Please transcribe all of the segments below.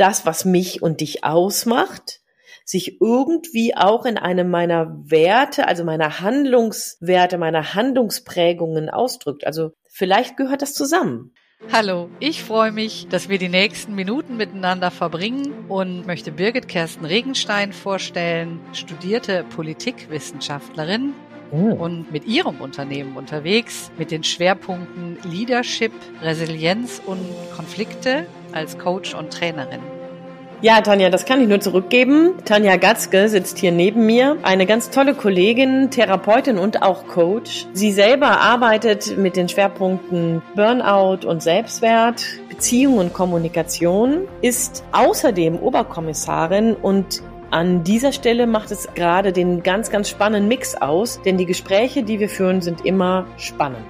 das, was mich und dich ausmacht, sich irgendwie auch in einem meiner Werte, also meiner Handlungswerte, meiner Handlungsprägungen ausdrückt. Also vielleicht gehört das zusammen. Hallo, ich freue mich, dass wir die nächsten Minuten miteinander verbringen und möchte Birgit Kersten Regenstein vorstellen, studierte Politikwissenschaftlerin oh. und mit ihrem Unternehmen unterwegs mit den Schwerpunkten Leadership, Resilienz und Konflikte als Coach und Trainerin. Ja, Tanja, das kann ich nur zurückgeben. Tanja Gatzke sitzt hier neben mir. Eine ganz tolle Kollegin, Therapeutin und auch Coach. Sie selber arbeitet mit den Schwerpunkten Burnout und Selbstwert, Beziehung und Kommunikation, ist außerdem Oberkommissarin und an dieser Stelle macht es gerade den ganz, ganz spannenden Mix aus, denn die Gespräche, die wir führen, sind immer spannend.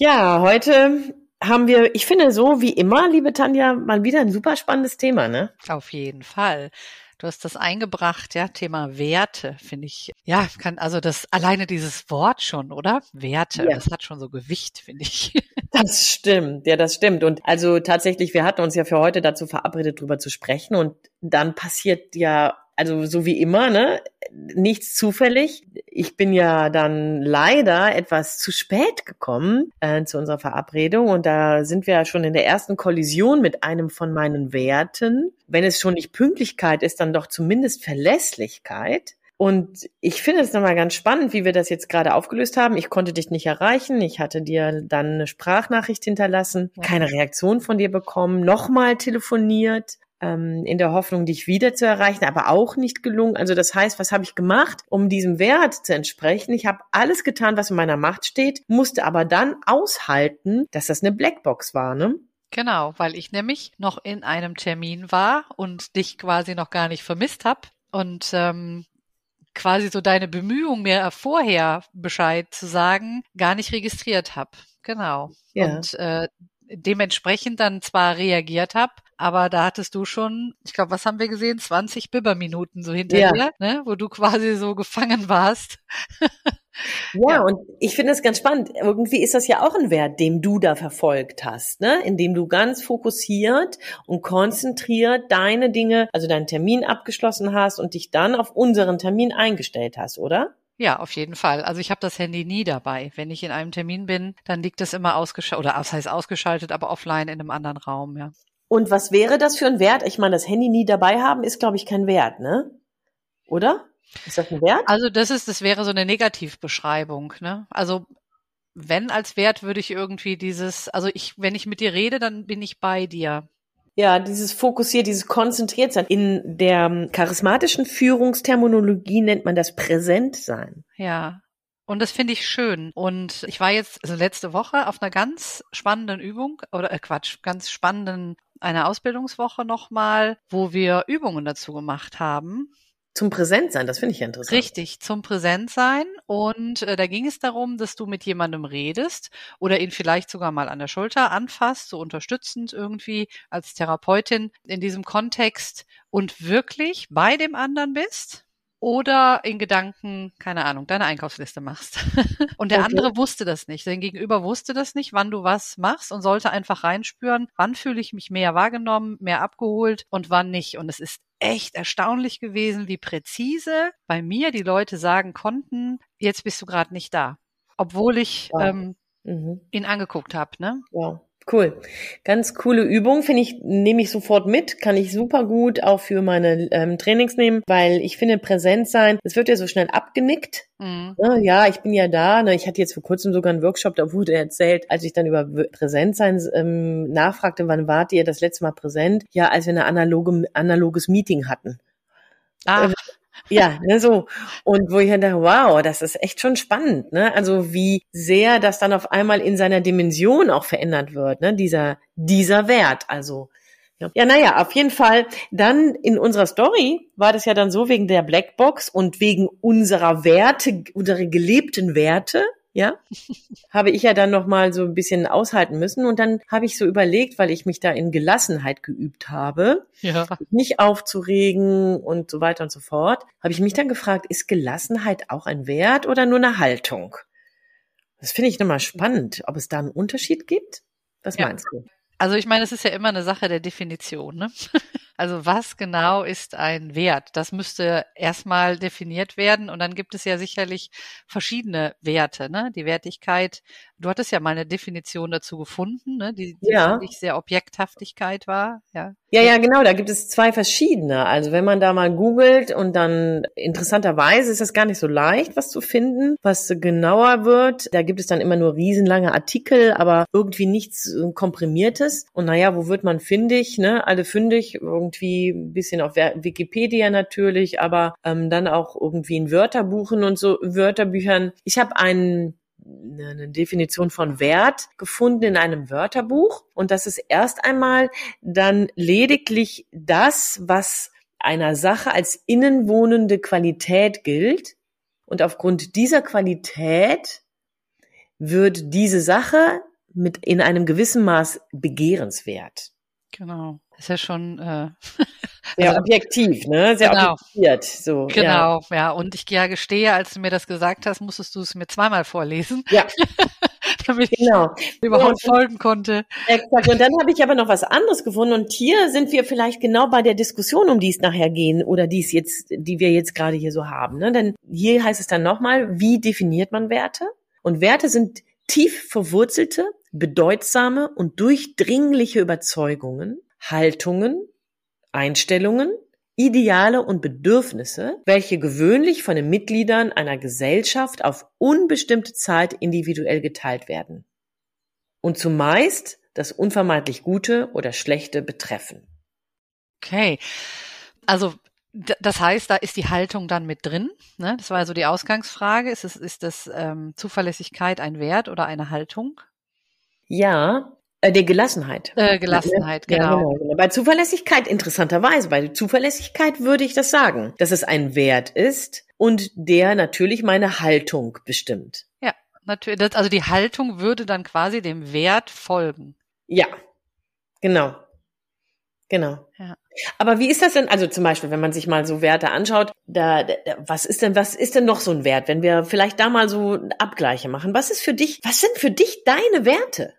Ja, heute haben wir, ich finde so wie immer, liebe Tanja, mal wieder ein super spannendes Thema, ne? Auf jeden Fall. Du hast das eingebracht, ja, Thema Werte, finde ich. Ja, kann, also das, alleine dieses Wort schon, oder? Werte, ja. das hat schon so Gewicht, finde ich. Das stimmt, ja, das stimmt. Und also tatsächlich, wir hatten uns ja für heute dazu verabredet, drüber zu sprechen. Und dann passiert ja also so wie immer, ne? Nichts zufällig. Ich bin ja dann leider etwas zu spät gekommen äh, zu unserer Verabredung und da sind wir ja schon in der ersten Kollision mit einem von meinen Werten. Wenn es schon nicht Pünktlichkeit ist, dann doch zumindest Verlässlichkeit. Und ich finde es nochmal ganz spannend, wie wir das jetzt gerade aufgelöst haben. Ich konnte dich nicht erreichen. Ich hatte dir dann eine Sprachnachricht hinterlassen, keine Reaktion von dir bekommen, nochmal telefoniert ähm, in der Hoffnung, dich wieder zu erreichen, aber auch nicht gelungen. Also das heißt, was habe ich gemacht, um diesem Wert zu entsprechen? Ich habe alles getan, was in meiner Macht steht, musste aber dann aushalten, dass das eine Blackbox war, ne? Genau, weil ich nämlich noch in einem Termin war und dich quasi noch gar nicht vermisst habe und ähm, quasi so deine Bemühungen, mir vorher Bescheid zu sagen, gar nicht registriert habe. Genau. Ja. Und äh, dementsprechend dann zwar reagiert habe, aber da hattest du schon, ich glaube, was haben wir gesehen? 20 Bibberminuten so hinter ja. dir, ne? wo du quasi so gefangen warst. Ja, ja, und ich finde es ganz spannend. Irgendwie ist das ja auch ein Wert, den du da verfolgt hast, ne? Indem du ganz fokussiert und konzentriert deine Dinge, also deinen Termin abgeschlossen hast und dich dann auf unseren Termin eingestellt hast, oder? Ja, auf jeden Fall. Also ich habe das Handy nie dabei. Wenn ich in einem Termin bin, dann liegt es immer ausgeschaltet, oder was heißt ausgeschaltet, aber offline in einem anderen Raum, ja. Und was wäre das für ein Wert? Ich meine, das Handy nie dabei haben ist, glaube ich, kein Wert, ne? Oder? Ist das ein Wert? Also das ist, das wäre so eine Negativbeschreibung, ne? Also wenn als Wert würde ich irgendwie dieses, also ich, wenn ich mit dir rede, dann bin ich bei dir. Ja, dieses fokussiert, dieses konzentriert sein. In der ähm, charismatischen Führungsterminologie nennt man das Präsentsein. Ja. Und das finde ich schön. Und ich war jetzt also letzte Woche auf einer ganz spannenden Übung oder äh Quatsch, ganz spannenden einer Ausbildungswoche nochmal, wo wir Übungen dazu gemacht haben. Zum Präsentsein, das finde ich ja interessant. Richtig, zum Präsentsein. Und äh, da ging es darum, dass du mit jemandem redest oder ihn vielleicht sogar mal an der Schulter anfasst, so unterstützend irgendwie als Therapeutin in diesem Kontext und wirklich bei dem anderen bist oder in Gedanken, keine Ahnung, deine Einkaufsliste machst. und der okay. andere wusste das nicht. Sein Gegenüber wusste das nicht, wann du was machst und sollte einfach reinspüren, wann fühle ich mich mehr wahrgenommen, mehr abgeholt und wann nicht. Und es ist echt erstaunlich gewesen, wie präzise bei mir die Leute sagen konnten, jetzt bist du gerade nicht da. Obwohl ich wow. ähm, mhm. ihn angeguckt habe. Ne? Wow. Cool. Ganz coole Übung, finde ich, nehme ich sofort mit, kann ich super gut auch für meine ähm, Trainings nehmen, weil ich finde, präsent sein, es wird ja so schnell abgenickt. Mhm. Ja, ich bin ja da. Ne? Ich hatte jetzt vor kurzem sogar einen Workshop, da wurde erzählt, als ich dann über Präsentsein ähm, nachfragte, wann wart ihr das letzte Mal präsent? Ja, als wir ein analoge, analoges Meeting hatten. Ah. Ja, ne, so. Und wo ich dann dachte, wow, das ist echt schon spannend, ne? Also wie sehr das dann auf einmal in seiner Dimension auch verändert wird, ne? Dieser, dieser Wert. Also, ja. ja, naja, auf jeden Fall. Dann in unserer Story war das ja dann so wegen der Blackbox und wegen unserer Werte, unserer gelebten Werte, ja, habe ich ja dann noch mal so ein bisschen aushalten müssen und dann habe ich so überlegt, weil ich mich da in Gelassenheit geübt habe, ja. nicht aufzuregen und so weiter und so fort, habe ich mich dann gefragt, ist Gelassenheit auch ein Wert oder nur eine Haltung? Das finde ich nochmal spannend, ob es da einen Unterschied gibt. Was ja. meinst du? Also ich meine, es ist ja immer eine Sache der Definition. Ne? Also was genau ist ein Wert? Das müsste erstmal definiert werden und dann gibt es ja sicherlich verschiedene Werte. Ne? Die Wertigkeit, du hattest ja mal eine Definition dazu gefunden, ne? die, die Ja. wirklich sehr Objekthaftigkeit war. Ja. Ja, ja, genau, da gibt es zwei verschiedene. Also wenn man da mal googelt und dann interessanterweise ist das gar nicht so leicht, was zu finden, was genauer wird. Da gibt es dann immer nur riesenlange Artikel, aber irgendwie nichts äh, komprimiertes. Und naja, wo wird man fündig? Ne? Alle fündig, irgendwie ein bisschen auf Wikipedia natürlich, aber ähm, dann auch irgendwie in Wörterbuchen und so Wörterbüchern. Ich habe einen eine Definition von Wert gefunden in einem Wörterbuch und das ist erst einmal dann lediglich das, was einer Sache als innenwohnende Qualität gilt und aufgrund dieser Qualität wird diese Sache mit in einem gewissen Maß begehrenswert. Genau. Ist ja schon äh, Sehr Also- objektiv, ne? Sehr Genau. objektiviert. So, Ja. genau, ja. Und ich ja gestehe, als du mir das gesagt hast, musstest du es mir zweimal vorlesen, Ja, damit ich genau. überhaupt Ja. folgen konnte. Exakt. Und dann habe ich aber noch was anderes gefunden und hier sind wir vielleicht genau bei der Diskussion, um die es nachher gehen oder die es jetzt, die wir jetzt gerade hier so haben. Ne? Denn hier heißt es dann nochmal, wie definiert man Werte? Und Werte sind tief verwurzelte, bedeutsame und durchdringliche Überzeugungen, Haltungen, Einstellungen, Ideale und Bedürfnisse, welche gewöhnlich von den Mitgliedern einer Gesellschaft auf unbestimmte Zeit individuell geteilt werden und zumeist das unvermeidlich Gute oder Schlechte betreffen. Okay. Also das heißt, da ist die Haltung dann mit drin. Ne? Das war also die Ausgangsfrage. Ist es ist das ähm, Zuverlässigkeit ein Wert oder eine Haltung? Ja, äh, die Gelassenheit. Äh, Gelassenheit, Ja, genau. genau. Bei Zuverlässigkeit interessanterweise, bei Zuverlässigkeit würde ich das sagen, dass es ein Wert ist und der natürlich meine Haltung bestimmt. Ja, natürlich. Also die Haltung würde dann quasi dem Wert folgen. Ja, genau. Genau. Ja. Aber wie ist das denn, also zum Beispiel, wenn man sich mal so Werte anschaut, da, da, was ist denn, was ist denn noch so ein Wert, wenn wir vielleicht da mal so Abgleiche machen? Was ist für dich, was sind für dich deine Werte?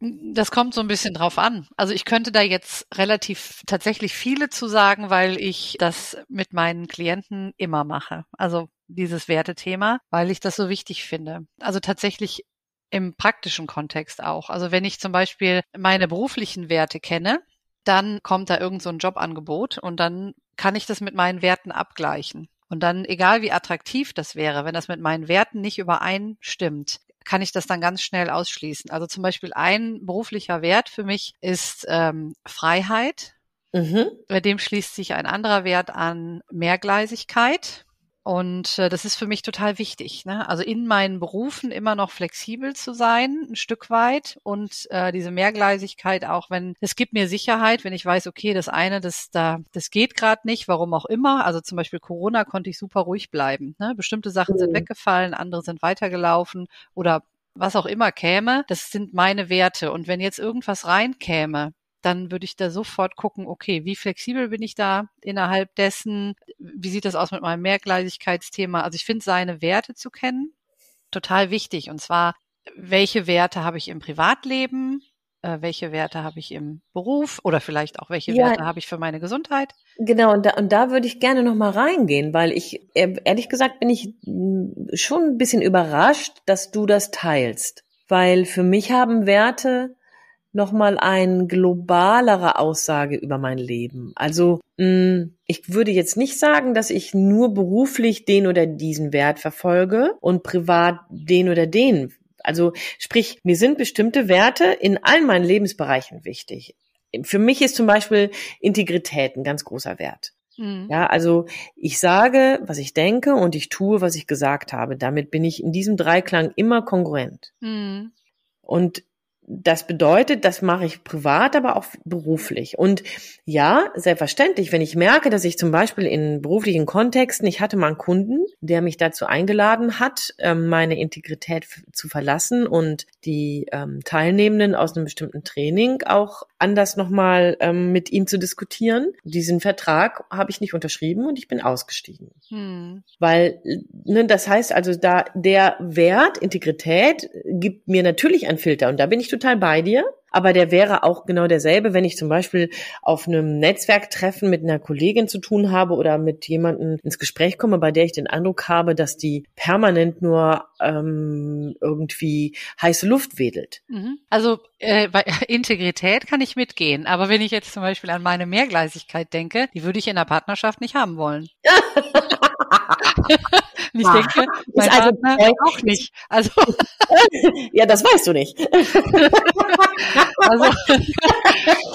Das kommt so ein bisschen drauf an. Also ich könnte da jetzt relativ tatsächlich viele zu sagen, weil ich das mit meinen Klienten immer mache. Also dieses Wertethema, weil ich das so wichtig finde. Also tatsächlich im praktischen Kontext auch. Also wenn ich zum Beispiel meine beruflichen Werte kenne, dann kommt da irgend so ein Jobangebot und dann kann ich das mit meinen Werten abgleichen. Und dann, egal wie attraktiv das wäre, wenn das mit meinen Werten nicht übereinstimmt, kann ich das dann ganz schnell ausschließen. Also zum Beispiel ein beruflicher Wert für mich ist ähm, Freiheit. Mhm. Bei dem schließt sich ein anderer Wert an Mehrgleisigkeit. Und äh, das ist für mich total wichtig. Ne? Also in meinen Berufen immer noch flexibel zu sein, ein Stück weit. Und äh, diese Mehrgleisigkeit auch, wenn es gibt mir Sicherheit, wenn ich weiß, okay, das eine, das da, das geht gerade nicht, warum auch immer. Also zum Beispiel Corona konnte ich super ruhig bleiben. Ne? Bestimmte Sachen sind Mhm. weggefallen, andere sind weitergelaufen oder was auch immer käme, das sind meine Werte. Und wenn jetzt irgendwas reinkäme, dann würde ich da sofort gucken, okay, wie flexibel bin ich da innerhalb dessen? Wie sieht das aus mit meinem Mehrgleisigkeitsthema? Also ich finde, seine Werte zu kennen, total wichtig. Und zwar, welche Werte habe ich im Privatleben? Äh, welche Werte habe ich im Beruf? Oder vielleicht auch, welche Ja. Werte habe ich für meine Gesundheit? Genau, und da, und da würde ich gerne noch mal reingehen, weil ich, ehrlich gesagt, bin ich mh, schon ein bisschen überrascht, dass du das teilst. Weil für mich haben Werte noch mal eine globalere Aussage über mein Leben. Also mh, ich würde jetzt nicht sagen, dass ich nur beruflich den oder diesen Wert verfolge und privat den oder den. Also sprich, mir sind bestimmte Werte in allen meinen Lebensbereichen wichtig. Für mich ist zum Beispiel Integrität ein ganz großer Wert. Mhm. Ja, also ich sage, was ich denke und ich tue, was ich gesagt habe. Damit bin ich in diesem Dreiklang immer kongruent. Mhm. Und das bedeutet, das mache ich privat, aber auch beruflich. Und ja, selbstverständlich, wenn ich merke, dass ich zum Beispiel in beruflichen Kontexten, ich hatte mal einen Kunden, der mich dazu eingeladen hat, ähm, meine Integrität zu verlassen und die ähm, Teilnehmenden aus einem bestimmten Training auch anders nochmal ähm, mit ihm zu diskutieren. Diesen Vertrag habe ich nicht unterschrieben und ich bin ausgestiegen. Hm. Weil, ne, das heißt also, da der Wert Integrität gibt mir natürlich einen Filter und da bin ich total bei dir. Aber der wäre auch genau derselbe, wenn ich zum Beispiel auf einem Netzwerktreffen mit einer Kollegin zu tun habe oder mit jemandem ins Gespräch komme, bei der ich den Eindruck habe, dass die permanent nur ähm, irgendwie heiße Luft wedelt. Mhm. Also äh, bei Integrität kann ich mitgehen, aber wenn ich jetzt zum Beispiel an meine Mehrgleisigkeit denke, die würde ich in der Partnerschaft nicht haben wollen. Und ich denke, mein also, Partner auch nicht. Also ja, das weißt du nicht. also,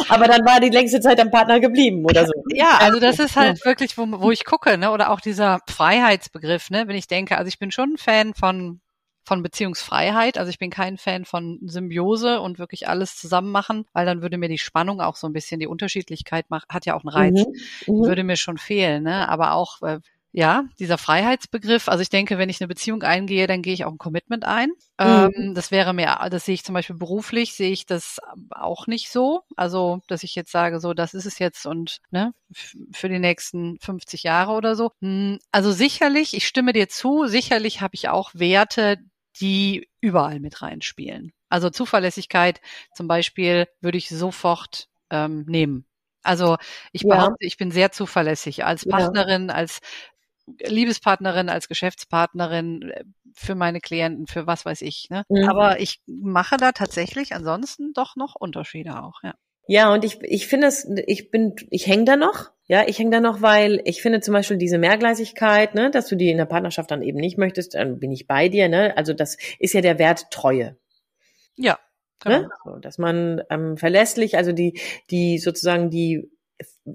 aber dann war die längste Zeit am Partner geblieben oder so. Ja, also das ist halt wirklich, wo, wo ich gucke, ne? Oder auch dieser Freiheitsbegriff, ne? Wenn ich denke, also ich bin schon ein Fan von von Beziehungsfreiheit. Also ich bin kein Fan von Symbiose und wirklich alles zusammen machen, weil dann würde mir die Spannung auch so ein bisschen, die Unterschiedlichkeit macht, hat ja auch einen Reiz, mhm, mhm. würde mir schon fehlen. Ne? Aber auch äh, ja, dieser Freiheitsbegriff. Also ich denke, wenn ich eine Beziehung eingehe, dann gehe ich auch ein Commitment ein. Mhm. Ähm, das wäre mir, das sehe ich zum Beispiel beruflich, sehe ich das auch nicht so. Also, dass ich jetzt sage, so, das ist es jetzt und ne, für die nächsten 50 Jahre oder so. Hm, also sicherlich, ich stimme dir zu, sicherlich habe ich auch Werte, die überall mit reinspielen. Also Zuverlässigkeit zum Beispiel würde ich sofort ähm, nehmen. Also ich behaupte, ja. ich bin sehr zuverlässig als Partnerin, ja. als Liebespartnerin, als Geschäftspartnerin äh, für meine Klienten, für was weiß ich. Ne? Mhm. Aber ich mache da tatsächlich ansonsten doch noch Unterschiede auch, ja. Ja, und ich, ich finde es, ich bin, ich hänge da noch. Ja, ich hänge da noch, weil ich finde zum Beispiel diese Mehrgleisigkeit, ne, dass du die in der Partnerschaft dann eben nicht möchtest, dann bin ich bei dir, ne? Also das ist ja der Wert Treue. Ja. Ne? Genau. Ne? So, dass man ähm, verlässlich, also die, die sozusagen die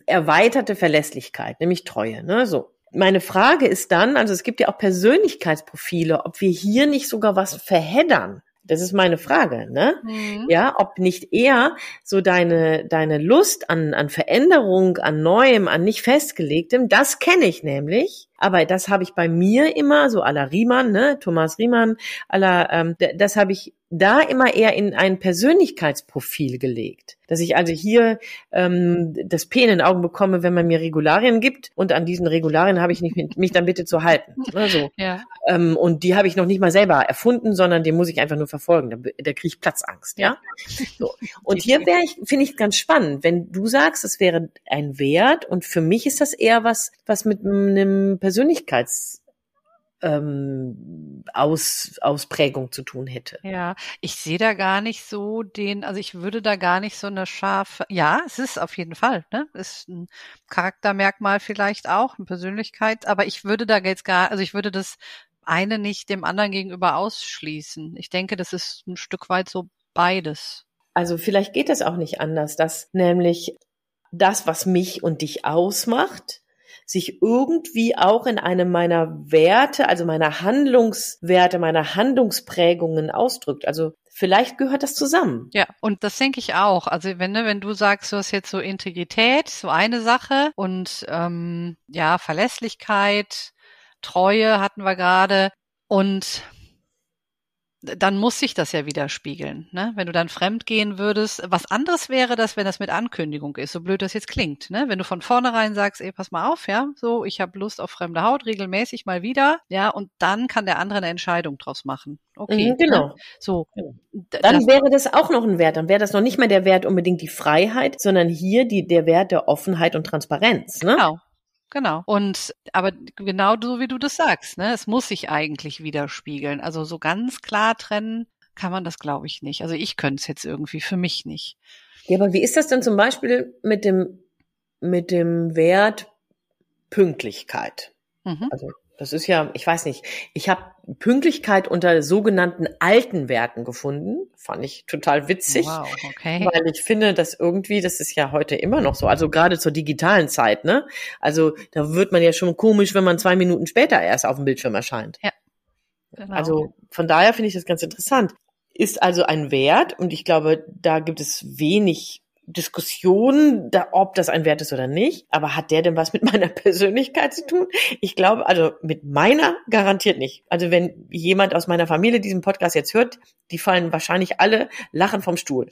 erweiterte Verlässlichkeit, nämlich Treue, ne? So meine Frage ist dann, also es gibt ja auch Persönlichkeitsprofile, ob wir hier nicht sogar was verheddern. Das ist meine Frage, ne? Mhm. Ja, ob nicht eher so deine, deine Lust an, an Veränderung, an Neuem, an nicht festgelegtem, das kenne ich nämlich. Aber das habe ich bei mir immer, so à la Riemann, ne, Thomas Riemann, à la, ähm, das habe ich da immer eher in ein Persönlichkeitsprofil gelegt. Dass ich also hier ähm, das P in den Augen bekomme, wenn man mir Regularien gibt und an diesen Regularien habe ich nicht, mich dann bitte zu halten. Also, ja. ähm, und die habe ich noch nicht mal selber erfunden, sondern den muss ich einfach nur verfolgen. Da, da kriege ich Platzangst, ja. So. Und hier wäre ich, finde ich ganz spannend, wenn du sagst, es wäre ein Wert und für mich ist das eher was, was mit einem Persönlichkeits ähm, Aus, Ausprägung zu tun hätte. Ja, ich sehe da gar nicht so den, also ich würde da gar nicht so eine scharfe, ja, es ist auf jeden Fall, ne? Ist ein Charaktermerkmal vielleicht auch, eine Persönlichkeit, aber ich würde da jetzt gar, also ich würde das eine nicht dem anderen gegenüber ausschließen. Ich denke, das ist ein Stück weit so beides. Also vielleicht geht es auch nicht anders, dass nämlich das, was mich und dich ausmacht, sich irgendwie auch in einem meiner Werte, also meiner Handlungswerte, meiner Handlungsprägungen ausdrückt. Also vielleicht gehört das zusammen. Ja, und das denke ich auch. Also wenn, ne, wenn du sagst, du hast jetzt so Integrität, so eine Sache und ähm, ja, Verlässlichkeit, Treue hatten wir gerade und dann muss sich das ja widerspiegeln. Ne? Wenn du dann fremd gehen würdest, was anderes wäre das, wenn das mit Ankündigung ist, so blöd das jetzt klingt. Ne? Wenn du von vornherein sagst, ey, pass mal auf, ja, so, ich habe Lust auf fremde Haut, regelmäßig mal wieder, ja, und dann kann der andere eine Entscheidung draus machen. Okay. Mhm, genau. Ne? So. Genau. Dann das, wäre das auch noch ein Wert. Dann wäre das noch nicht mal der Wert unbedingt die Freiheit, sondern hier die, der Wert der Offenheit und Transparenz. Ne? Genau. Genau. Und aber genau so wie du das sagst, ne, es muss sich eigentlich widerspiegeln. Also so ganz klar trennen kann man das, glaube ich, nicht. Also ich könnte es jetzt irgendwie für mich nicht. Ja, aber wie ist das denn zum Beispiel mit dem mit dem Wert Pünktlichkeit? Mhm. Also das ist ja, ich weiß nicht, ich habe Pünktlichkeit unter sogenannten alten Werten gefunden. Fand ich total witzig. Wow, okay. Weil ich finde, dass irgendwie, das ist ja heute immer noch so, also gerade zur digitalen Zeit, ne? Also da wird man ja schon komisch, wenn man zwei Minuten später erst auf dem Bildschirm erscheint. Ja. Genau. Also von daher finde ich das ganz interessant. ist also ein Wert und ich glaube, da gibt es wenig Diskussion, da, ob das ein Wert ist oder nicht. Aber hat der denn was mit meiner Persönlichkeit zu tun? Ich glaube, also mit meiner garantiert nicht. Also wenn jemand aus meiner Familie diesen Podcast jetzt hört, die fallen wahrscheinlich alle lachen vom Stuhl.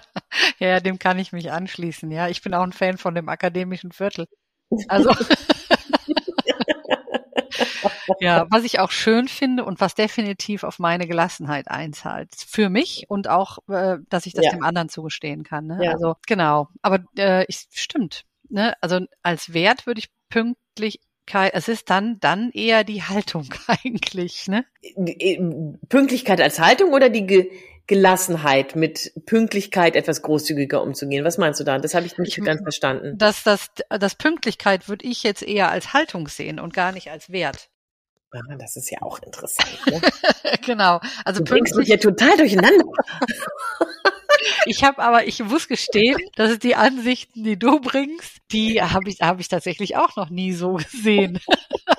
ja, dem kann ich mich anschließen. Ja, ich bin auch ein Fan von dem akademischen Viertel. Also ja, was ich auch schön finde und was definitiv auf meine Gelassenheit einzahlt. Für mich und auch, äh, dass ich das ja. dem anderen zugestehen kann. Ne? Ja. Also genau. Aber äh, ich, stimmt. Ne? Also als Wert würde ich pünktlich es ist dann, dann eher die Haltung eigentlich, ne? Äh, Pünktlichkeit als Haltung oder die Ge Gelassenheit, mit Pünktlichkeit etwas großzügiger umzugehen. Was meinst du da? Das habe ich nicht ich, ganz verstanden. Das, das, das Pünktlichkeit würde ich jetzt eher als Haltung sehen und gar nicht als Wert. Ah, das ist ja auch interessant. Ne? genau. Also du bringst mich ja total durcheinander. ich habe aber, ich muss gestehen, dass die Ansichten, die du bringst, die habe ich, habe ich tatsächlich auch noch nie so gesehen.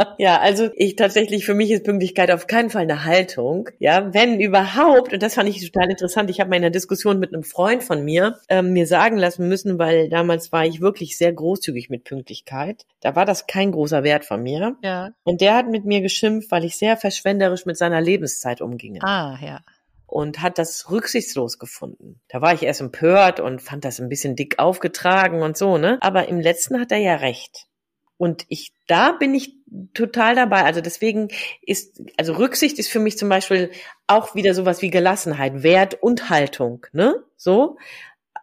Ja, also ich tatsächlich, für mich ist Pünktlichkeit auf keinen Fall eine Haltung. Ja, wenn überhaupt, und das fand ich total interessant, ich habe mal in einer Diskussion mit einem Freund von mir ähm, mir sagen lassen müssen, weil damals war ich wirklich sehr großzügig mit Pünktlichkeit. Da war das kein großer Wert von mir. Ja. Und der hat mit mir geschimpft, weil ich sehr verschwenderisch mit seiner Lebenszeit umginge. Ah, ja und hat das rücksichtslos gefunden. Da war ich erst empört und fand das ein bisschen dick aufgetragen und so, ne? Aber im letzten hat er ja recht. Und ich, da bin ich total dabei. Also deswegen ist, also Rücksicht ist für mich zum Beispiel auch wieder sowas wie Gelassenheit, Wert und Haltung, ne? So.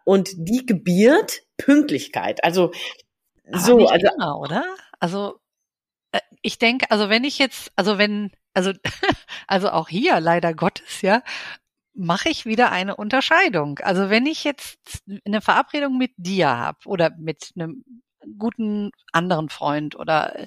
Und die gebiert Pünktlichkeit. Also, Aber so, also. Immer, oder? Also, äh, ich denke, also wenn ich jetzt, also wenn, also, also auch hier leider Gottes, ja, mache ich wieder eine Unterscheidung. Also wenn ich jetzt eine Verabredung mit dir habe oder mit einem guten anderen Freund oder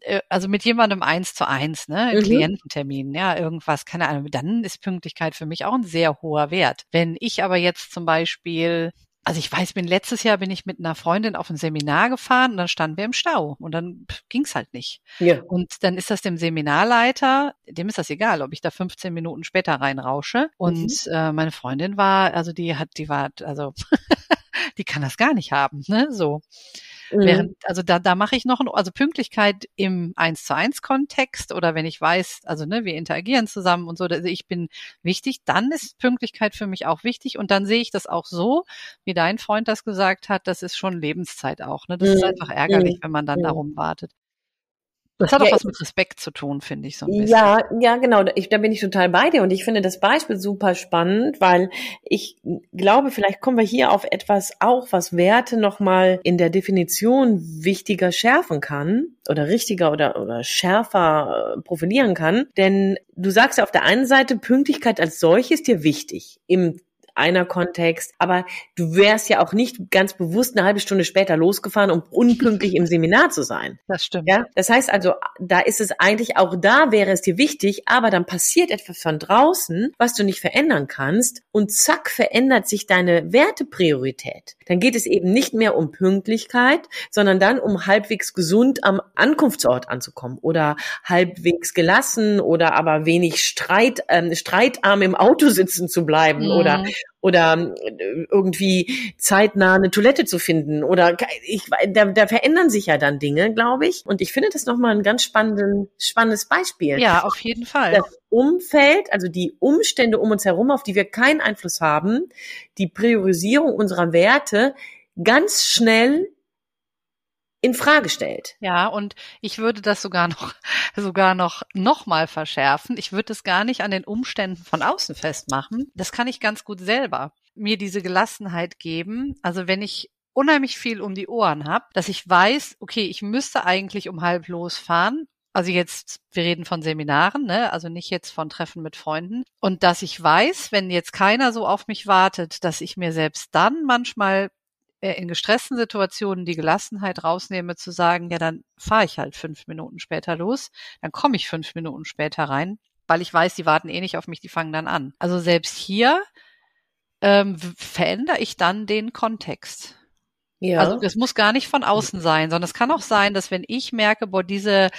äh, also mit jemandem eins zu eins, ne, mhm. Kliententermin, ja, irgendwas, keine Ahnung, dann ist Pünktlichkeit für mich auch ein sehr hoher Wert. Wenn ich aber jetzt zum Beispiel also ich weiß, bin letztes Jahr bin ich mit einer Freundin auf ein Seminar gefahren und dann standen wir im Stau und dann ging's halt nicht. Ja. Und dann ist das dem Seminarleiter, dem ist das egal, ob ich da 15 Minuten später reinrausche. Und mhm. äh, meine Freundin war, also die hat, die war, also die kann das gar nicht haben, ne? So. Mhm. Während, also da, da mache ich noch, ein, also Pünktlichkeit im eins zu eins Kontext oder wenn ich weiß, also ne, wir interagieren zusammen und so, also ich bin wichtig, dann ist Pünktlichkeit für mich auch wichtig und dann sehe ich das auch so, wie dein Freund das gesagt hat, das ist schon Lebenszeit auch, ne? Das mhm. ist einfach ärgerlich, mhm. wenn man dann mhm. darum wartet. Das hat auch ja, was mit Respekt zu tun, finde ich so ein bisschen. Ja, ja, genau. Ich, da bin ich total bei dir und ich finde das Beispiel super spannend, weil ich glaube, vielleicht kommen wir hier auf etwas auch, was Werte nochmal in der Definition wichtiger schärfen kann oder richtiger oder, oder schärfer äh, profilieren kann. Denn du sagst ja auf der einen Seite, Pünktlichkeit als solches dir wichtig im einer Kontext. Aber du wärst ja auch nicht ganz bewusst eine halbe Stunde später losgefahren, um unpünktlich im Seminar zu sein. Das stimmt. Ja, das heißt also, da ist es eigentlich auch da wäre es dir wichtig, aber dann passiert etwas von draußen, was du nicht verändern kannst und zack verändert sich deine Wertepriorität. Dann geht es eben nicht mehr um Pünktlichkeit, sondern dann um halbwegs gesund am Ankunftsort anzukommen oder halbwegs gelassen oder aber wenig Streit, ähm, streitarm im Auto sitzen zu bleiben mhm. oder oder äh, irgendwie zeitnah eine Toilette zu finden oder ich, da, da verändern sich ja dann Dinge, glaube ich. Und ich finde das nochmal ein ganz spannenden, spannendes Beispiel. Ja, auf jeden Fall. Das Umfeld, also die Umstände um uns herum, auf die wir keinen Einfluss haben, die Priorisierung unserer Werte ganz schnell in Frage stellt. Ja, und ich würde das sogar noch, sogar noch, noch mal verschärfen. Ich würde es gar nicht an den Umständen von außen festmachen. Das kann ich ganz gut selber. Mir diese Gelassenheit geben. Also wenn ich unheimlich viel um die Ohren habe, dass ich weiß, okay, ich müsste eigentlich um halb losfahren. Also jetzt, wir reden von Seminaren, ne? also nicht jetzt von Treffen mit Freunden. Und dass ich weiß, wenn jetzt keiner so auf mich wartet, dass ich mir selbst dann manchmal in gestressten Situationen die Gelassenheit rausnehme, zu sagen, ja, dann fahre ich halt fünf Minuten später los, dann komme ich fünf Minuten später rein, weil ich weiß, die warten eh nicht auf mich, die fangen dann an. Also selbst hier ähm, verändere ich dann den Kontext. Ja. Also es muss gar nicht von außen sein, sondern es kann auch sein, dass wenn ich merke, boah, diese,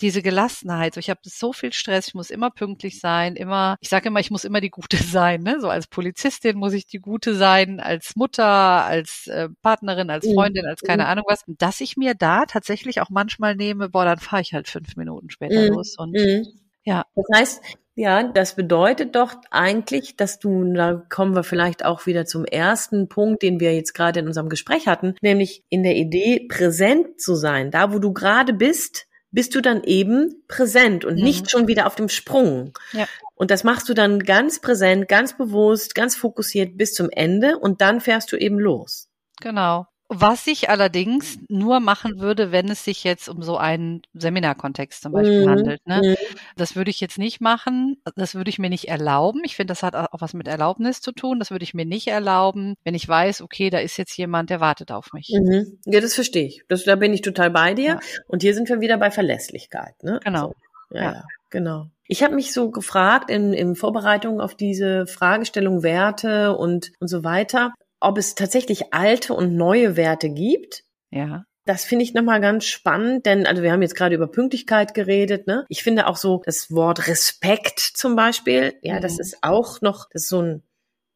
diese Gelassenheit, so ich habe so viel Stress, ich muss immer pünktlich sein, immer, ich sage immer, ich muss immer die Gute sein, ne? So als Polizistin muss ich die Gute sein, als Mutter, als äh, Partnerin, als mhm. Freundin, als keine mhm. Ahnung was, dass ich mir da tatsächlich auch manchmal nehme, boah, dann fahre ich halt fünf Minuten später mhm. los und mhm. ja. Das heißt, ja, das bedeutet doch eigentlich, dass du, da kommen wir vielleicht auch wieder zum ersten Punkt, den wir jetzt gerade in unserem Gespräch hatten, nämlich in der Idee, präsent zu sein. Da, wo du gerade bist, bist du dann eben präsent und mhm. nicht schon wieder auf dem Sprung. Ja. Und das machst du dann ganz präsent, ganz bewusst, ganz fokussiert bis zum Ende und dann fährst du eben los. Genau. Was ich allerdings nur machen würde, wenn es sich jetzt um so einen Seminarkontext zum Beispiel mhm. handelt. Ne? Mhm. Das würde ich jetzt nicht machen. Das würde ich mir nicht erlauben. Ich finde, das hat auch was mit Erlaubnis zu tun. Das würde ich mir nicht erlauben, wenn ich weiß, okay, da ist jetzt jemand, der wartet auf mich. Mhm. Ja, das verstehe ich. Das, da bin ich total bei dir. Ja. Und hier sind wir wieder bei Verlässlichkeit. Ne? Genau. So. Ja, ja, genau. Ich habe mich so gefragt in, in Vorbereitung auf diese Fragestellung Werte und, und so weiter, ob es tatsächlich alte und neue Werte gibt. Ja. Das finde ich nochmal ganz spannend, denn also wir haben jetzt gerade über Pünktlichkeit geredet. Ne? Ich finde auch so das Wort Respekt zum Beispiel, ja, mhm. das ist auch noch, das ist so ein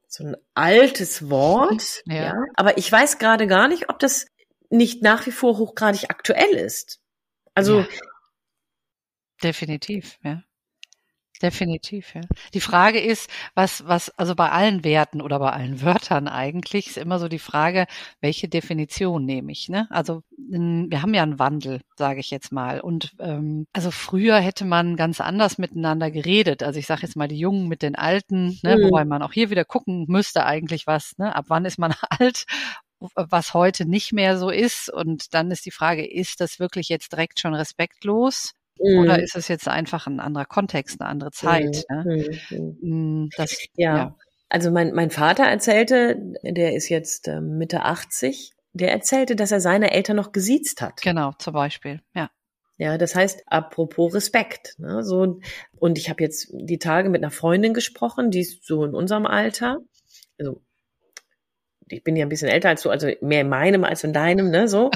so ein altes Wort. Ja. ja. Aber ich weiß gerade gar nicht, ob das nicht nach wie vor hochgradig aktuell ist. Also ja. definitiv, ja. Definitiv, ja. Die Frage ist, was, was, also bei allen Werten oder bei allen Wörtern eigentlich ist immer so die Frage, welche Definition nehme ich, ne? Also wir haben ja einen Wandel, sage ich jetzt mal. Und ähm, also früher hätte man ganz anders miteinander geredet. Also ich sage jetzt mal die Jungen mit den Alten, ne? Mhm. wobei man auch hier wieder gucken müsste eigentlich was, ne? Ab wann ist man alt was heute nicht mehr so ist. Und dann ist die Frage, ist das wirklich jetzt direkt schon respektlos? Mhm. Oder ist es jetzt einfach ein anderer Kontext, eine andere Zeit? Mhm. Ne? Mhm. Mm, das, ja. ja. Also mein, mein Vater erzählte, der ist jetzt äh, Mitte 80, der erzählte, dass er seine Eltern noch gesiezt hat. Genau, zum Beispiel, ja. Ja, das heißt, apropos Respekt. Ne, so, und ich habe jetzt die Tage mit einer Freundin gesprochen, die ist so in unserem Alter, also ich bin ja ein bisschen älter als du, also mehr in meinem als in deinem, ne, so.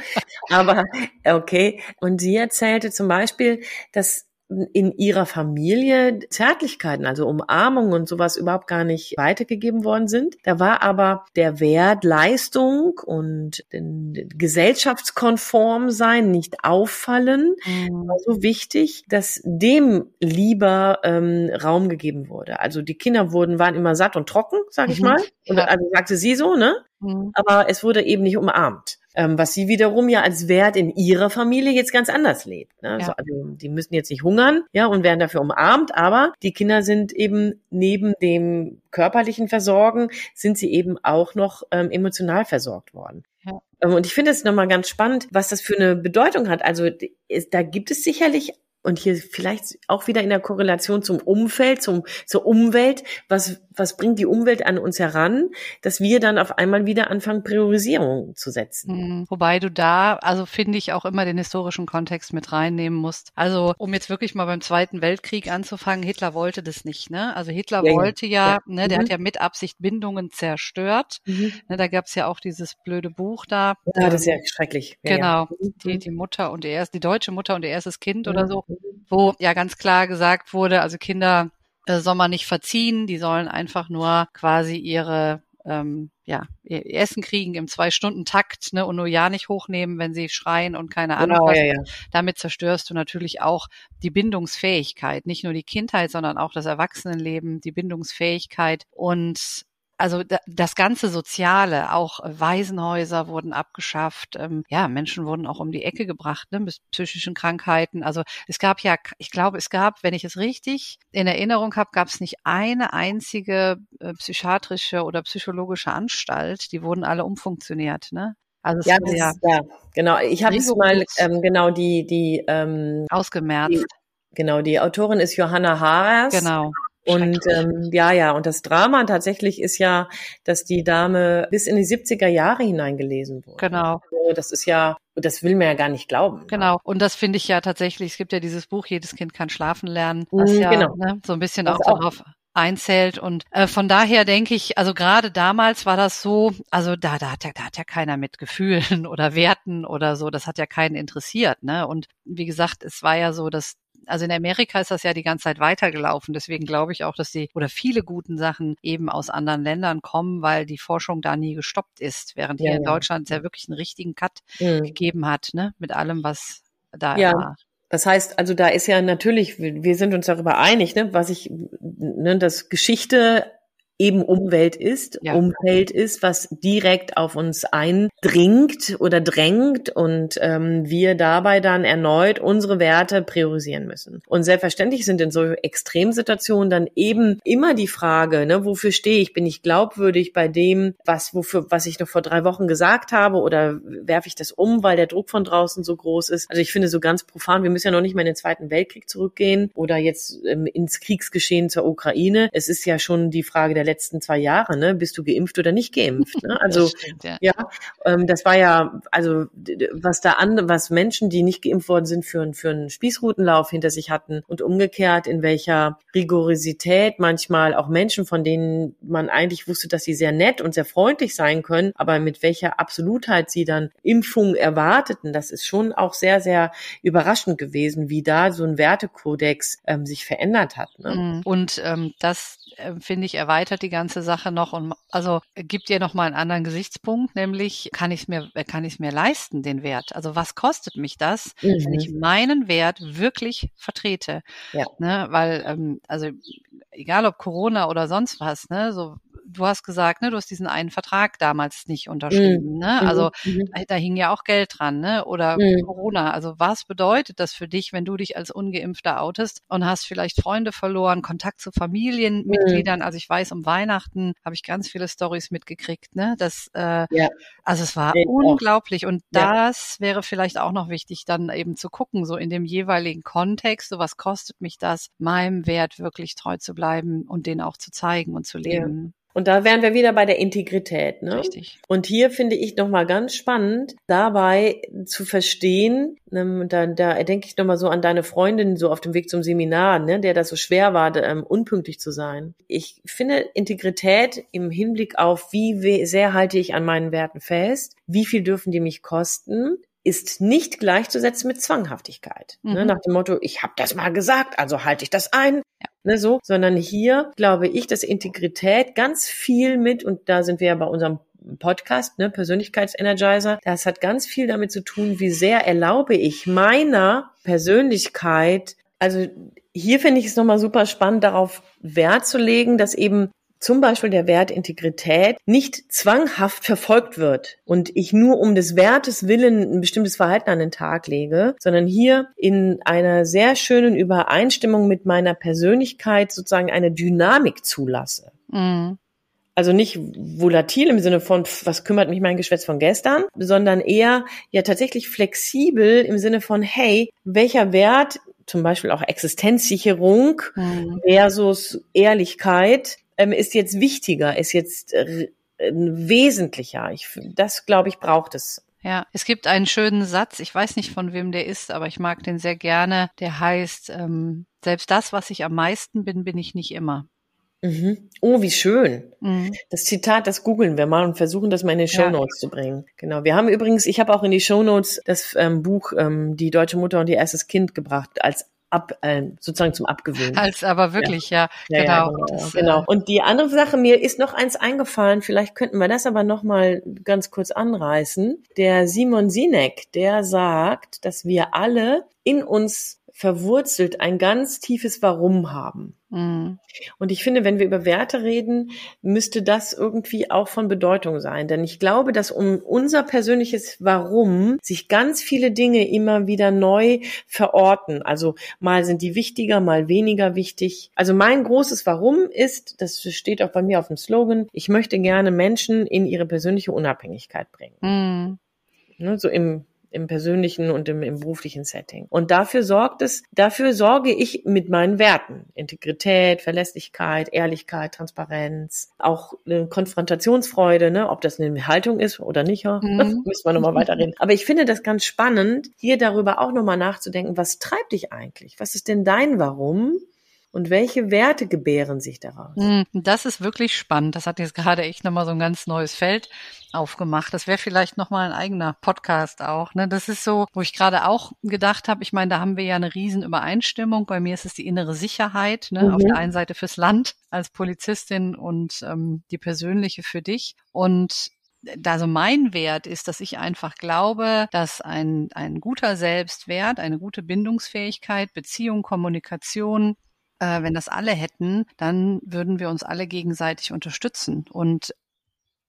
Aber okay. Und sie erzählte zum Beispiel, dass in ihrer Familie Zärtlichkeiten, also Umarmungen und sowas überhaupt gar nicht weitergegeben worden sind. Da war aber der Wert Leistung und gesellschaftskonform sein, nicht auffallen, mhm. so wichtig, dass dem lieber ähm, Raum gegeben wurde. Also die Kinder wurden, waren immer satt und trocken, sag ich mhm. mal. Und, also sagte sie so, ne? Mhm. Aber es wurde eben nicht umarmt ähm, was sie wiederum ja als Wert in ihrer Familie jetzt ganz anders lebt. Ne? Ja. Also, die müssen jetzt nicht hungern, ja, und werden dafür umarmt, aber die Kinder sind eben neben dem körperlichen Versorgen, sind sie eben auch noch ähm, emotional versorgt worden. Ja. Ähm, und ich finde es nochmal ganz spannend, was das für eine Bedeutung hat. Also da gibt es sicherlich und hier vielleicht auch wieder in der Korrelation zum Umfeld, zum, zur Umwelt. Was, was bringt die Umwelt an uns heran, dass wir dann auf einmal wieder anfangen, Priorisierungen zu setzen? Mhm. Wobei du da, also finde ich auch immer den historischen Kontext mit reinnehmen musst. Also, um jetzt wirklich mal beim Zweiten Weltkrieg anzufangen, Hitler wollte das nicht, ne? Also Hitler ja, wollte ja, ja, ne, der mhm. hat ja mit Absicht Bindungen zerstört. Mhm. Ne, da gab's ja auch dieses blöde Buch da. Ja, das ist ja schrecklich. Ja, genau. Mhm. Die, die Mutter und ihr erst, die deutsche Mutter und ihr erstes Kind oder so wo ja ganz klar gesagt wurde, also Kinder äh, soll man nicht verziehen, die sollen einfach nur quasi ihre ähm, ja, ihr Essen kriegen im Zwei-Stunden-Takt ne, und nur ja nicht hochnehmen, wenn sie schreien und keine Ahnung genau, was. Ja, ja. Damit zerstörst du natürlich auch die Bindungsfähigkeit, nicht nur die Kindheit, sondern auch das Erwachsenenleben, die Bindungsfähigkeit und also das ganze Soziale, auch Waisenhäuser wurden abgeschafft, ähm, ja, Menschen wurden auch um die Ecke gebracht, ne, mit psychischen Krankheiten. Also es gab ja, ich glaube, es gab, wenn ich es richtig in Erinnerung habe, gab es nicht eine einzige äh, psychiatrische oder psychologische Anstalt, die wurden alle umfunktioniert, ne? Also ja, ja, ja, genau. Ich habe es mal ähm, genau die die ähm, ausgemerzt. Die, genau, die Autorin ist Johanna Haras. Genau. Und ähm, ja, ja, und das Drama tatsächlich ist ja, dass die Dame bis in die 70er Jahre hineingelesen wurde. Genau. Also das ist ja, das will man ja gar nicht glauben. Genau. Und das finde ich ja tatsächlich, es gibt ja dieses Buch, jedes Kind kann schlafen lernen, was mhm, ja genau. ne, so ein bisschen das auch, auch darauf einzählt. Und äh, von daher denke ich, also gerade damals war das so, also da, da, hat ja, da hat ja keiner mit Gefühlen oder Werten oder so, das hat ja keinen interessiert. Ne? Und wie gesagt, es war ja so, dass also in Amerika ist das ja die ganze Zeit weitergelaufen. Deswegen glaube ich auch, dass die oder viele guten Sachen eben aus anderen Ländern kommen, weil die Forschung da nie gestoppt ist, während ja, hier in ja. Deutschland ja wirklich einen richtigen Cut mhm. gegeben hat, ne, mit allem, was da ja. war. Das heißt, also da ist ja natürlich, wir sind uns darüber einig, ne, was ich, ne, dass Geschichte eben Umwelt ist, ja. Umfeld ist, was direkt auf uns eindringt oder drängt und ähm, wir dabei dann erneut unsere Werte priorisieren müssen. Und selbstverständlich sind in so Extremsituationen dann eben immer die Frage, ne, wofür stehe ich? Bin ich glaubwürdig bei dem, was wofür was ich noch vor drei Wochen gesagt habe oder werfe ich das um, weil der Druck von draußen so groß ist? Also ich finde so ganz profan, wir müssen ja noch nicht mal in den Zweiten Weltkrieg zurückgehen oder jetzt ähm, ins Kriegsgeschehen zur Ukraine. Es ist ja schon die Frage der letzten zwei Jahre, ne? Bist du geimpft oder nicht geimpft? Ne? Also stimmt, ja, ja ähm, das war ja, also was da an, was Menschen, die nicht geimpft worden sind, für, für einen Spießrutenlauf hinter sich hatten und umgekehrt, in welcher Rigorisität manchmal auch Menschen, von denen man eigentlich wusste, dass sie sehr nett und sehr freundlich sein können, aber mit welcher Absolutheit sie dann Impfungen erwarteten, das ist schon auch sehr, sehr überraschend gewesen, wie da so ein Wertekodex ähm, sich verändert hat. Ne? Mhm. Und ähm, das äh, finde ich erweitert die ganze Sache noch und also gibt dir noch mal einen anderen Gesichtspunkt, nämlich kann ich es mir kann ich es mir leisten den Wert? Also was kostet mich das, mhm. wenn ich meinen Wert wirklich vertrete? Ja. Ne, weil ähm, also egal ob Corona oder sonst was, ne, so du hast gesagt, ne, du hast diesen einen Vertrag damals nicht unterschrieben, mhm. ne? Also mhm. da, da, hing ja auch Geld dran, ne? Oder mhm. Corona. Also was bedeutet das für dich, wenn du dich als Ungeimpfter outest und hast vielleicht Freunde verloren, Kontakt zu Familienmitgliedern? Also ich weiß, um Weihnachten habe ich ganz viele Stories mitgekriegt, ne? Das, äh, ja. also es war ja, unglaublich. Und ja. das wäre vielleicht auch noch wichtig, dann eben zu gucken, so in dem jeweiligen Kontext, so was kostet mich das, meinem Wert wirklich treu zu bleiben und den auch zu zeigen und zu leben. Und da wären wir wieder bei der Integrität. Ne? Richtig. Und hier finde ich nochmal ganz spannend, dabei zu verstehen, ne, da, da denke ich nochmal so an deine Freundin so auf dem Weg zum Seminar, ne, der das so schwer war, ähm, unpünktlich zu sein. Ich finde Integrität im Hinblick auf, wie sehr halte ich an meinen Werten fest, wie viel dürfen die mich kosten, ist nicht gleichzusetzen mit Zwanghaftigkeit. Ne? Mhm. Ne, nach dem Motto, ich habe das mal gesagt, also halte ich das ein. Ja. Ne, so, sondern hier glaube ich, dass Integrität ganz viel mit, und da sind wir ja bei unserem Podcast, ne, Persönlichkeitsenergizer, das hat ganz viel damit zu tun, wie sehr erlaube ich meiner Persönlichkeit, also hier finde ich es nochmal super spannend, darauf Wert zu legen, dass eben zum Beispiel der Wert Integrität nicht zwanghaft verfolgt wird und ich nur um des Wertes willen ein bestimmtes Verhalten an den Tag lege, sondern hier in einer sehr schönen Übereinstimmung mit meiner Persönlichkeit sozusagen eine Dynamik zulasse. Mhm. Also nicht volatil im Sinne von, was kümmert mich mein Geschwätz von gestern, sondern eher ja tatsächlich flexibel im Sinne von, hey, welcher Wert zum Beispiel auch Existenzsicherung mhm. versus Ehrlichkeit ähm, ist jetzt wichtiger, ist jetzt äh, wesentlicher. Ich, das, glaube ich, braucht es. Ja, es gibt einen schönen Satz, ich weiß nicht von wem der ist, aber ich mag den sehr gerne, der heißt, ähm, selbst das, was ich am meisten bin, bin ich nicht immer. Mhm. Oh, wie schön. Mhm. Das Zitat, das googeln wir mal und versuchen das mal in die Show Notes ja. zu bringen. Genau. Wir haben übrigens, ich habe auch in die Show Notes das ähm, Buch ähm, Die deutsche Mutter und ihr erstes Kind gebracht als ab, äh, sozusagen zum Abgewöhnen. Als aber wirklich, ja, ja, ja genau. genau, das, genau. Und die andere Sache, mir ist noch eins eingefallen, vielleicht könnten wir das aber noch mal ganz kurz anreißen. Der Simon Sinek, der sagt, dass wir alle in uns verwurzelt ein ganz tiefes Warum haben. Mhm. Und ich finde, wenn wir über Werte reden, müsste das irgendwie auch von Bedeutung sein. Denn ich glaube, dass um unser persönliches Warum sich ganz viele Dinge immer wieder neu verorten. Also mal sind die wichtiger, mal weniger wichtig. Also mein großes Warum ist, das steht auch bei mir auf dem Slogan, ich möchte gerne Menschen in ihre persönliche Unabhängigkeit bringen. Mhm. Ne, so im im persönlichen und im, im beruflichen Setting. Und dafür sorgt es, dafür sorge ich mit meinen Werten. Integrität, Verlässlichkeit, Ehrlichkeit, Transparenz, auch eine Konfrontationsfreude, ne, ob das eine Haltung ist oder nicht, ja, mhm. müssen wir nochmal weiterreden. Aber ich finde das ganz spannend, hier darüber auch nochmal nachzudenken, was treibt dich eigentlich? Was ist denn dein Warum? Und welche Werte gebären sich daraus? Hm, das ist wirklich spannend. Das hat jetzt gerade echt nochmal so ein ganz neues Feld aufgemacht. Das wäre vielleicht nochmal ein eigener Podcast auch. Ne? Das ist so, wo ich gerade auch gedacht habe, ich meine, da haben wir ja eine riesen Übereinstimmung. Bei mir ist es die innere Sicherheit. Ne? Mhm. Auf der einen Seite fürs Land als Polizistin und ähm, die persönliche für dich. Und also mein Wert ist, dass ich einfach glaube, dass ein, ein guter Selbstwert, eine gute Bindungsfähigkeit, Beziehung, Kommunikation, äh, wenn das alle hätten, dann würden wir uns alle gegenseitig unterstützen. Und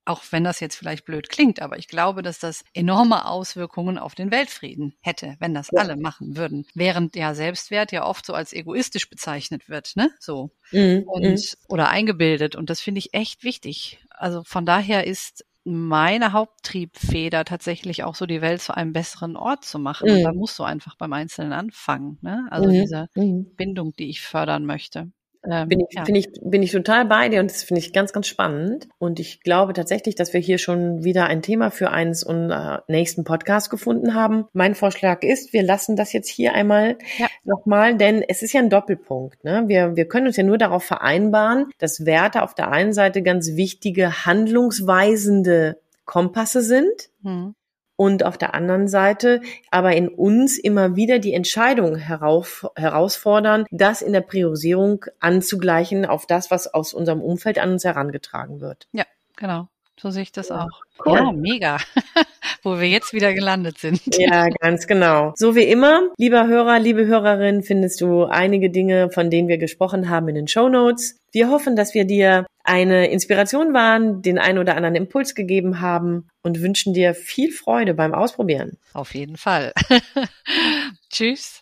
auch wenn das jetzt vielleicht blöd klingt, aber ich glaube, dass das enorme Auswirkungen auf den Weltfrieden hätte, wenn das ja. alle machen würden. Während ja Selbstwert ja oft so als egoistisch bezeichnet wird, ne? So. Mhm. Und, mhm. oder eingebildet. Und das finde ich echt wichtig. Also von daher ist meine Haupttriebfeder tatsächlich auch so die Welt zu einem besseren Ort zu machen. Mhm. Da musst du einfach beim Einzelnen anfangen. Ne? Also mhm. diese mhm. Bindung, die ich fördern möchte. Ähm, bin, ich, ja. bin, ich, bin ich total bei dir und das finde ich ganz, ganz spannend. Und ich glaube tatsächlich, dass wir hier schon wieder ein Thema für eines unserer nächsten Podcasts gefunden haben. Mein Vorschlag ist, wir lassen das jetzt hier einmal ja. nochmal, denn es ist ja ein Doppelpunkt. Ne? Wir, wir können uns ja nur darauf vereinbaren, dass Werte auf der einen Seite ganz wichtige, handlungsweisende Kompasse sind. Mhm und auf der anderen Seite aber in uns immer wieder die Entscheidung herauf, herausfordern, das in der Priorisierung anzugleichen auf das, was aus unserem Umfeld an uns herangetragen wird. Ja, genau. So sehe ich das ja, auch. Cool. Ja, mega. Wo wir jetzt wieder gelandet sind. Ja, ganz genau. So wie immer, lieber Hörer, liebe Hörerin, findest du einige Dinge, von denen wir gesprochen haben, in den Show Notes. Wir hoffen, dass wir dir eine Inspiration waren, den einen oder anderen Impuls gegeben haben und wünschen dir viel Freude beim Ausprobieren. Auf jeden Fall. Tschüss.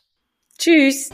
Tschüss.